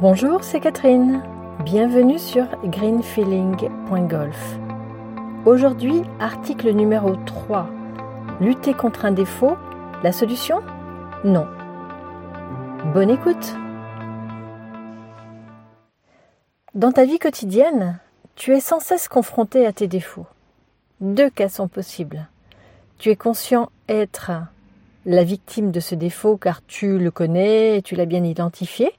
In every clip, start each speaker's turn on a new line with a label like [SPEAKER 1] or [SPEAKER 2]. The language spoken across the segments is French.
[SPEAKER 1] Bonjour, c'est Catherine. Bienvenue sur greenfeeling.golf. Aujourd'hui, article numéro 3. Lutter contre un défaut, la solution? Non. Bonne écoute. Dans ta vie quotidienne, tu es sans cesse confronté à tes défauts. Deux cas sont possibles. Tu es conscient être la victime de ce défaut car tu le connais et tu l'as bien identifié,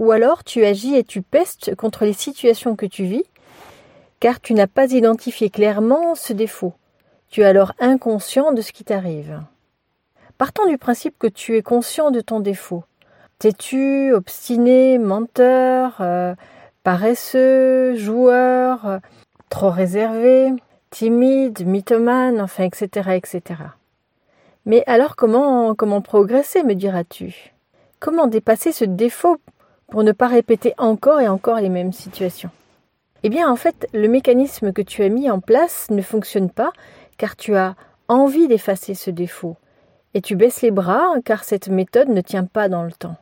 [SPEAKER 1] ou alors tu agis et tu pestes contre les situations que tu vis, car tu n'as pas identifié clairement ce défaut. Tu es alors inconscient de ce qui t'arrive. Partons du principe que tu es conscient de ton défaut. Têtu, obstiné, menteur, euh, paresseux, joueur, euh, trop réservé, timide, mythomane, enfin, etc., etc. Mais alors comment, comment progresser, me diras-tu? Comment dépasser ce défaut pour ne pas répéter encore et encore les mêmes situations Eh bien, en fait, le mécanisme que tu as mis en place ne fonctionne pas car tu as envie d'effacer ce défaut et tu baisses les bras car cette méthode ne tient pas dans le temps.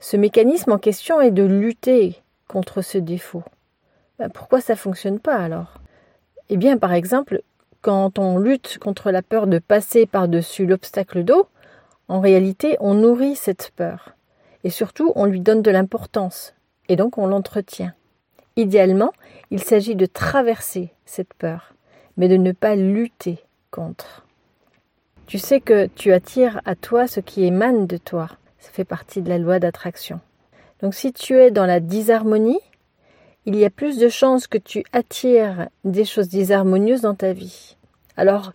[SPEAKER 1] Ce mécanisme en question est de lutter contre ce défaut. Ben, pourquoi ça fonctionne pas alors? Eh bien, par exemple, quand on lutte contre la peur de passer par-dessus l'obstacle d'eau, en réalité, on nourrit cette peur. Et surtout, on lui donne de l'importance, et donc on l'entretient. Idéalement, il s'agit de traverser cette peur, mais de ne pas lutter contre. Tu sais que tu attires à toi ce qui émane de toi. Ça fait partie de la loi d'attraction. Donc si tu es dans la disharmonie, il y a plus de chances que tu attires des choses disharmonieuses dans ta vie. Alors,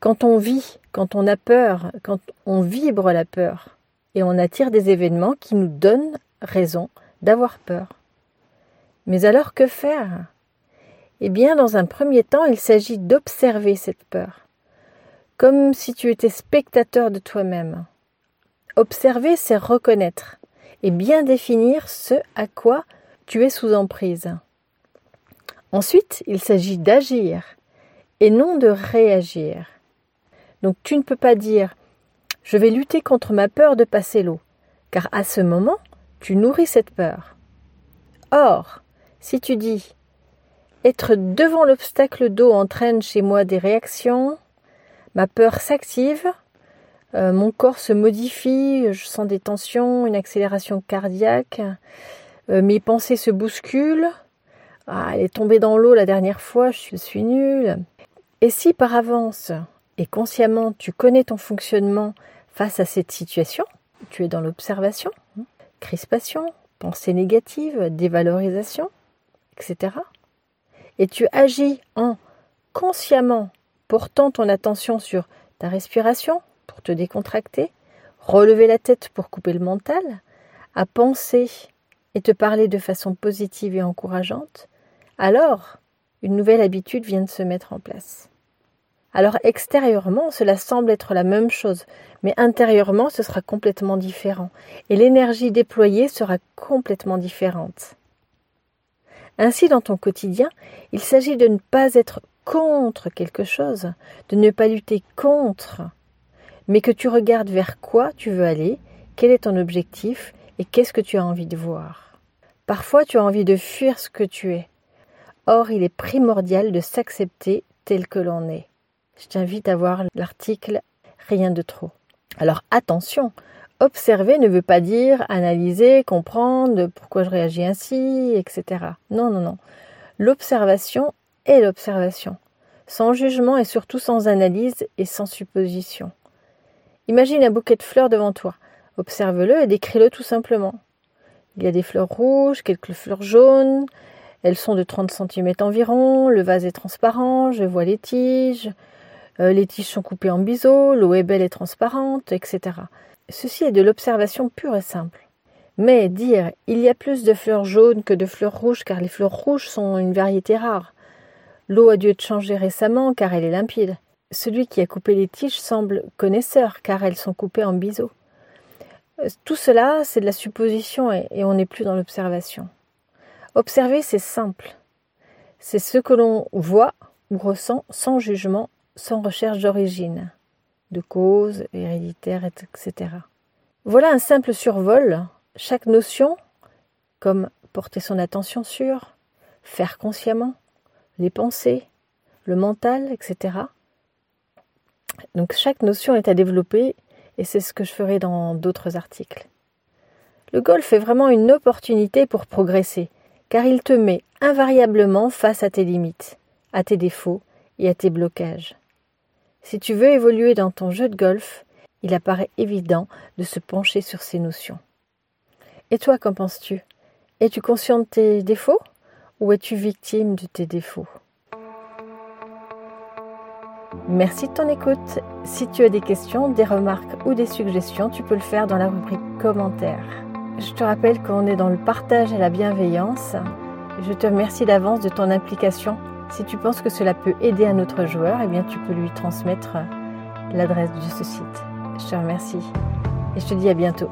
[SPEAKER 1] quand on vit, quand on a peur, quand on vibre la peur, et on attire des événements qui nous donnent raison d'avoir peur. Mais alors que faire? Eh bien, dans un premier temps, il s'agit d'observer cette peur, comme si tu étais spectateur de toi-même. Observer, c'est reconnaître et bien définir ce à quoi tu es sous emprise. Ensuite, il s'agit d'agir et non de réagir. Donc tu ne peux pas dire je vais lutter contre ma peur de passer l'eau, car à ce moment, tu nourris cette peur. Or, si tu dis être devant l'obstacle d'eau entraîne chez moi des réactions, ma peur s'active, euh, mon corps se modifie, je sens des tensions, une accélération cardiaque, euh, mes pensées se bousculent, ah, elle est tombée dans l'eau la dernière fois, je suis nulle. Et si par avance et consciemment tu connais ton fonctionnement face à cette situation, tu es dans l'observation, hein, crispation, pensée négative, dévalorisation, etc. Et tu agis en consciemment portant ton attention sur ta respiration pour te décontracter, relever la tête pour couper le mental, à penser et te parler de façon positive et encourageante, alors une nouvelle habitude vient de se mettre en place. Alors extérieurement, cela semble être la même chose, mais intérieurement, ce sera complètement différent, et l'énergie déployée sera complètement différente. Ainsi, dans ton quotidien, il s'agit de ne pas être contre quelque chose, de ne pas lutter contre, mais que tu regardes vers quoi tu veux aller, quel est ton objectif et qu'est-ce que tu as envie de voir. Parfois, tu as envie de fuir ce que tu es. Or, il est primordial de s'accepter tel que l'on est je t'invite à voir l'article Rien de trop. Alors attention, observer ne veut pas dire analyser, comprendre pourquoi je réagis ainsi, etc. Non, non, non. L'observation est l'observation, sans jugement et surtout sans analyse et sans supposition. Imagine un bouquet de fleurs devant toi. Observe-le et décris-le tout simplement. Il y a des fleurs rouges, quelques fleurs jaunes. Elles sont de 30 cm environ. Le vase est transparent. Je vois les tiges. Euh, les tiges sont coupées en biseaux, l'eau est belle et transparente, etc. Ceci est de l'observation pure et simple. Mais dire il y a plus de fleurs jaunes que de fleurs rouges car les fleurs rouges sont une variété rare. L'eau a dû être changée récemment car elle est limpide. Celui qui a coupé les tiges semble connaisseur car elles sont coupées en biseaux. Euh, tout cela, c'est de la supposition et on n'est plus dans l'observation. Observer, c'est simple. C'est ce que l'on voit ou ressent sans jugement sans recherche d'origine, de cause, héréditaire, etc. Voilà un simple survol. Chaque notion comme porter son attention sur, faire consciemment, les pensées, le mental, etc. Donc chaque notion est à développer et c'est ce que je ferai dans d'autres articles. Le golf est vraiment une opportunité pour progresser, car il te met invariablement face à tes limites, à tes défauts et à tes blocages. Si tu veux évoluer dans ton jeu de golf, il apparaît évident de se pencher sur ces notions. Et toi, qu'en penses-tu? Es-tu conscient de tes défauts ou es-tu victime de tes défauts? Merci de ton écoute. Si tu as des questions, des remarques ou des suggestions, tu peux le faire dans la rubrique commentaires. Je te rappelle qu'on est dans le partage et la bienveillance. Je te remercie d'avance de ton implication. Si tu penses que cela peut aider un autre joueur, eh bien tu peux lui transmettre l'adresse de ce site. Je te remercie et je te dis à bientôt.